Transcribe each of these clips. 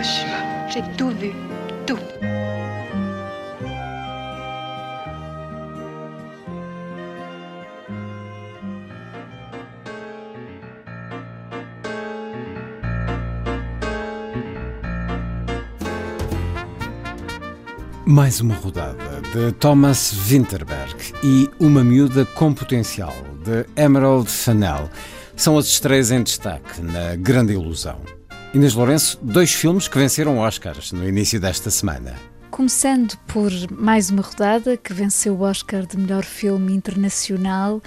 Hiroshima. J'ai tout vu. Tout. Mais uma rodada de Thomas Winterberg e Uma Miúda com Potencial de Emerald Fennell são as estreias em destaque na Grande Ilusão. Inês Lourenço, dois filmes que venceram Oscars no início desta semana. Começando por mais uma rodada que venceu o Oscar de melhor filme internacional.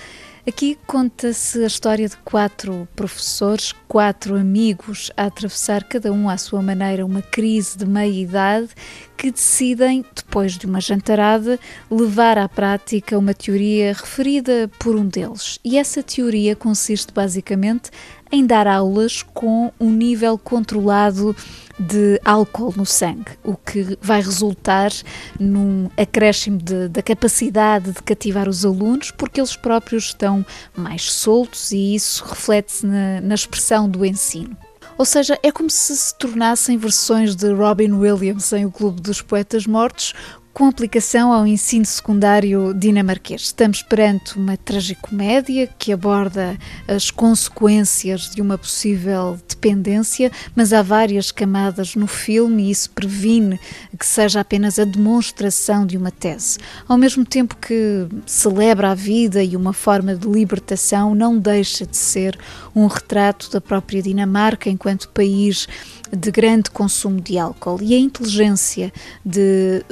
Aqui conta-se a história de quatro professores, quatro amigos, a atravessar cada um à sua maneira uma crise de meia-idade que decidem, depois de uma jantarada, levar à prática uma teoria referida por um deles. E essa teoria consiste basicamente em dar aulas com um nível controlado de álcool no sangue, o que vai resultar num acréscimo de, da capacidade de cativar os alunos, porque eles próprios estão mais soltos e isso reflete-se na, na expressão do ensino. Ou seja, é como se se tornassem versões de Robin Williams em O Clube dos Poetas Mortos, com aplicação ao ensino secundário dinamarquês. Estamos perante uma tragicomédia que aborda as consequências de uma possível dependência, mas há várias camadas no filme e isso previne que seja apenas a demonstração de uma tese. Ao mesmo tempo que celebra a vida e uma forma de libertação, não deixa de ser um retrato da própria Dinamarca enquanto país de grande consumo de álcool. E a inteligência de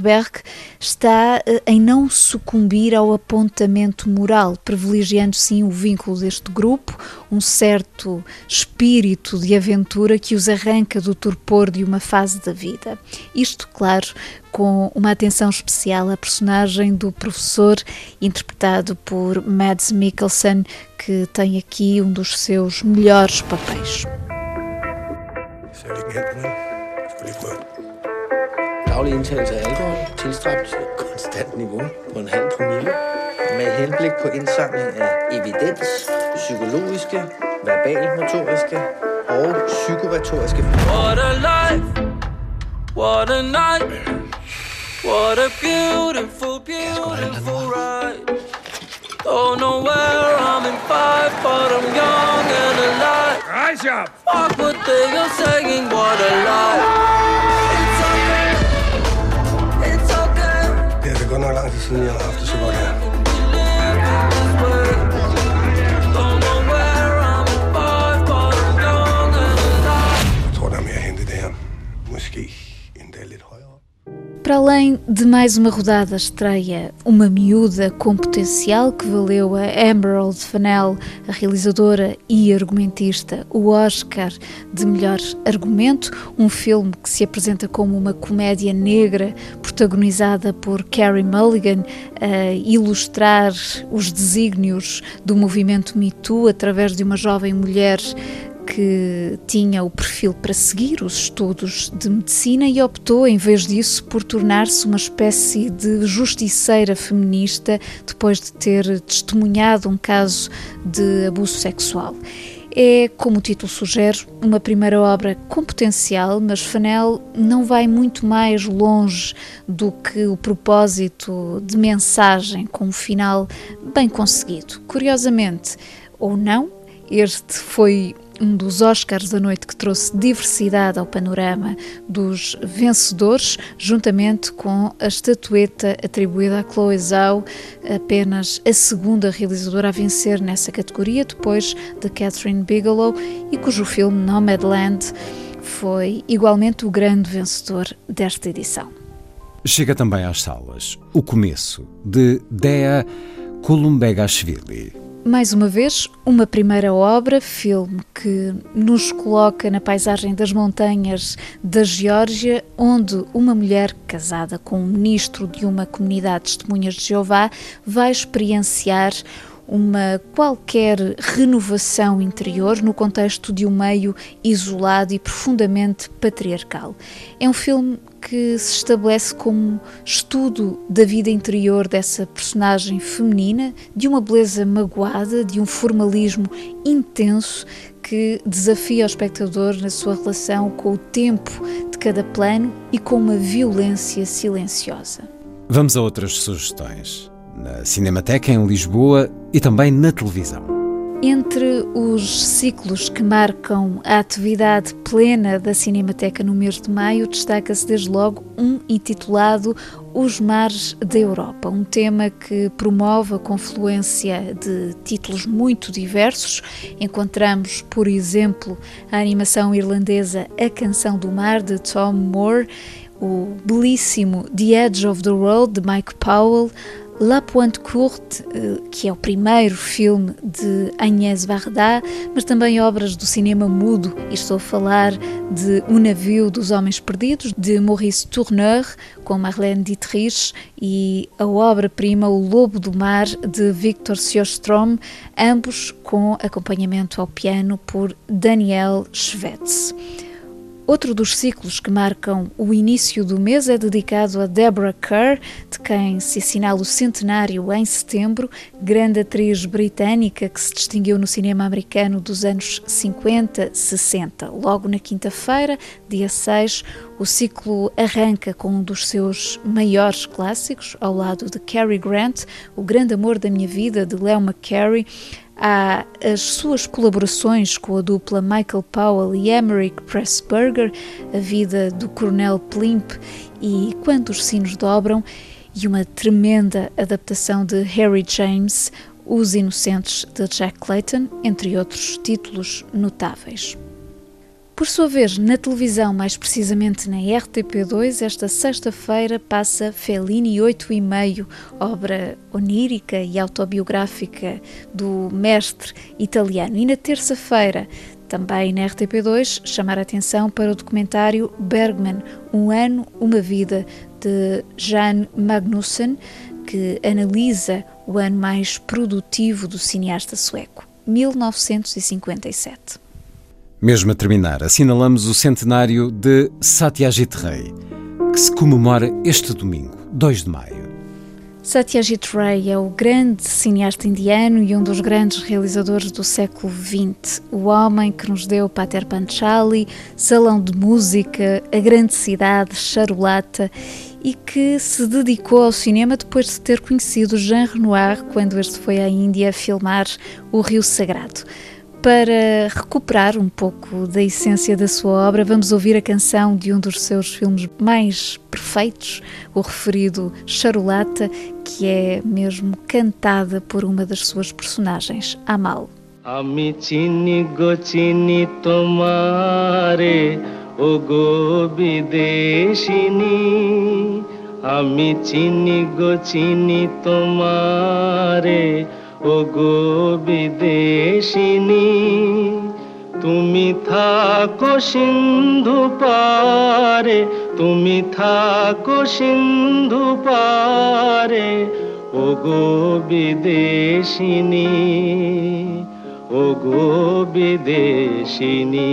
Winterberg está eh, em não sucumbir ao apontamento moral, privilegiando sim o vínculo deste grupo, um certo espírito de aventura que os arranca do torpor de uma fase da vida. Isto, claro, com uma atenção especial à personagem do professor, interpretado por Mads Mikkelsen, que tem aqui um dos seus melhores papéis. Ikke nemt, Daglig indtagelse af alkohol tilstræbt til et konstant niveau på en halv promille. Med henblik på indsamling af evidens, psykologiske, verbalmotoriske og psykoretoriske What a life, what a night, what a beautiful, beautiful ride. Don't know where I'm in five, but I'm young and alive. Rise up! Fuck what they are saying, what a lie. i'll have to survive. Para além de mais uma rodada estreia, uma miúda com potencial que valeu a Emerald Fennell, a realizadora e argumentista, o Oscar de melhor argumento, um filme que se apresenta como uma comédia negra protagonizada por Carey Mulligan, a ilustrar os desígnios do movimento Me Too através de uma jovem mulher que tinha o perfil para seguir os estudos de medicina e optou, em vez disso, por tornar-se uma espécie de justiceira feminista depois de ter testemunhado um caso de abuso sexual. É, como o título sugere, uma primeira obra com potencial, mas Fanel não vai muito mais longe do que o propósito de mensagem com um final bem conseguido. Curiosamente, ou não, este foi um dos Oscars da noite que trouxe diversidade ao panorama dos vencedores, juntamente com a estatueta atribuída a Chloe Zhao, apenas a segunda realizadora a vencer nessa categoria, depois de Catherine Bigelow, e cujo filme Nomadland foi igualmente o grande vencedor desta edição. Chega também às salas O Começo, de Dea Kolumbegashvili. Mais uma vez, uma primeira obra, filme que nos coloca na paisagem das montanhas da Geórgia, onde uma mulher casada com um ministro de uma comunidade de testemunhas de Jeová vai experienciar uma qualquer renovação interior no contexto de um meio isolado e profundamente patriarcal. É um filme que se estabelece como estudo da vida interior dessa personagem feminina, de uma beleza magoada, de um formalismo intenso que desafia o espectador na sua relação com o tempo de cada plano e com uma violência silenciosa. Vamos a outras sugestões na Cinemateca em Lisboa e também na televisão. Entre os ciclos que marcam a atividade plena da Cinemateca no mês de maio, destaca-se desde logo um intitulado Os Mares da Europa, um tema que promove a confluência de títulos muito diversos. Encontramos, por exemplo, a animação irlandesa A Canção do Mar, de Tom Moore, o belíssimo The Edge of the World, de Mike Powell, La Pointe Courte, eh, que é o primeiro filme de Agnès Varda, mas também obras do cinema mudo, e estou a falar de O Navio dos Homens Perdidos, de Maurice Tourneur, com Marlène Dietrich, e a obra-prima O Lobo do Mar, de Victor Sjöström, ambos com acompanhamento ao piano por Daniel Schwetz. Outro dos ciclos que marcam o início do mês é dedicado a Deborah Kerr, de quem se assinala o centenário em setembro, grande atriz britânica que se distinguiu no cinema americano dos anos 50, 60. Logo na quinta-feira, dia 6, o ciclo arranca com um dos seus maiores clássicos, ao lado de Cary Grant, O Grande Amor da Minha Vida, de Leo McCarey Há as suas colaborações com a dupla Michael Powell e Emmerich Pressburger, a vida do Coronel Plimp e Quando os Sinos Dobram, e uma tremenda adaptação de Harry James, Os Inocentes de Jack Clayton, entre outros títulos notáveis. Por sua vez, na televisão, mais precisamente na RTP2, esta sexta-feira passa Fellini 8 e meio, obra onírica e autobiográfica do mestre italiano. E na terça-feira, também na RTP2, chamar a atenção para o documentário Bergman, Um Ano, Uma Vida, de Jan Magnussen, que analisa o ano mais produtivo do cineasta sueco, 1957. Mesmo a terminar, assinalamos o centenário de Satyajit Ray, que se comemora este domingo, 2 de maio. Satyajit Ray é o grande cineasta indiano e um dos grandes realizadores do século XX. O homem que nos deu Pater Panchali, Salão de Música, A Grande Cidade, Charulata e que se dedicou ao cinema depois de ter conhecido Jean Renoir quando este foi à Índia filmar O Rio Sagrado. Para recuperar um pouco da essência da sua obra, vamos ouvir a canção de um dos seus filmes mais perfeitos, o referido Charulata, que é mesmo cantada por uma das suas personagens, Amal. আমি চিনি গো চিনি তোমারে ও গো বিদেশিনী আমি চিনি গো চিনি তোমারে ও গো বিদেশিনী তুমি থাকো সিন্ধু পারে তুমি থাকো সিন্ধু পারে ও গো বিদেশিনী ও গো বিদেশিনী।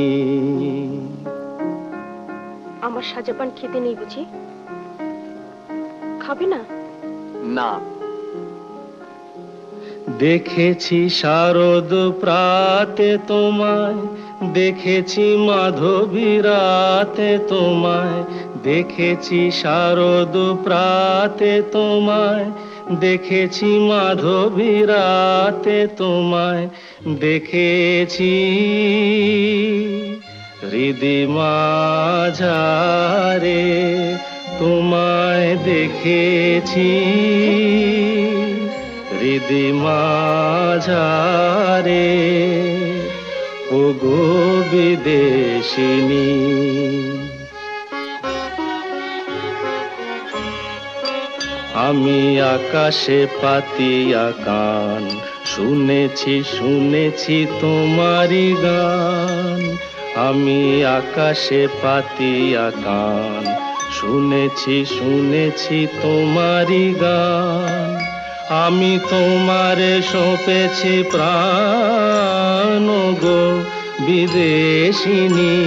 আমার সাজাপান খেতে নেই বুঝি? খাবে না? না। দেখেছি শারদ প্রাতে তোমায়, দেখেছি মাধবী রাতে তোমায়, দেখেছি শারদ প্রাতে তোমায়, দেখেছি মাধবী রাতে তোমায়, দেখেছি হৃদি মাঝারে তোমায় দেখেছি। হৃদি মাঝারে ও গো বিদেশিনী। আমি আকাশে পাতিয়া কান, শুনেছি শুনেছি তোমারই গান। আমি আকাশে পাতিয়া কান, শুনেছি শুনেছি তোমারি গান। আমি তোমারে সঁপেছি প্রাণ গো বিদেশিনী।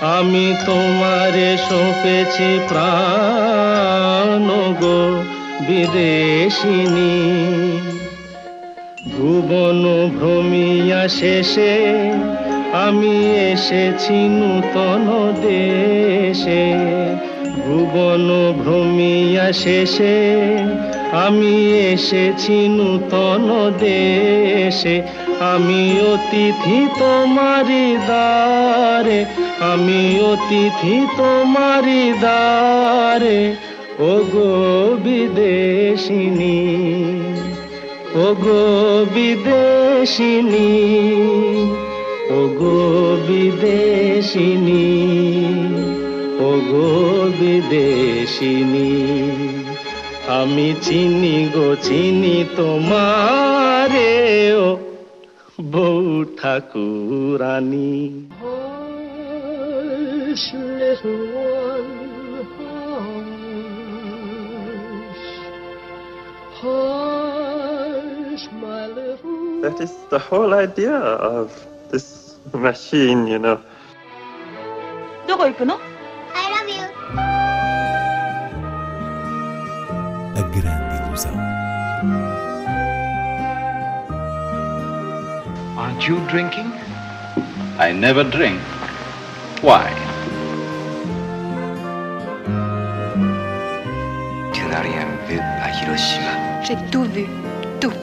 আমি তোমারে সঁপেছি প্রাণ গো বিদেশিনী। ভুবন ভ্রমিয়া শেষে আমি এসেছি নূতন দেশে। ভুবন ভ্রমিয়া শেষে আমি এসেছি নূতন দেশে, আমি অতিথি তোমারি দ্বারে, আমি অতিথি তোমারি দ্বারে। ও গো বিদেশিনী ও গো বিদেশিনী ও গো বিদেশিনী ও গো বিদেশিনী। আমি চিনি গো চিনি তোমারে ও বউ ঠাকুরানী little one, hush, hush, my little. That is the whole idea of this machine, you know. どこ行くの I love you. Aren't you drinking? I never drink. Why? Tu n'as rien vu à Hiroshima. J'ai tout vu, tout.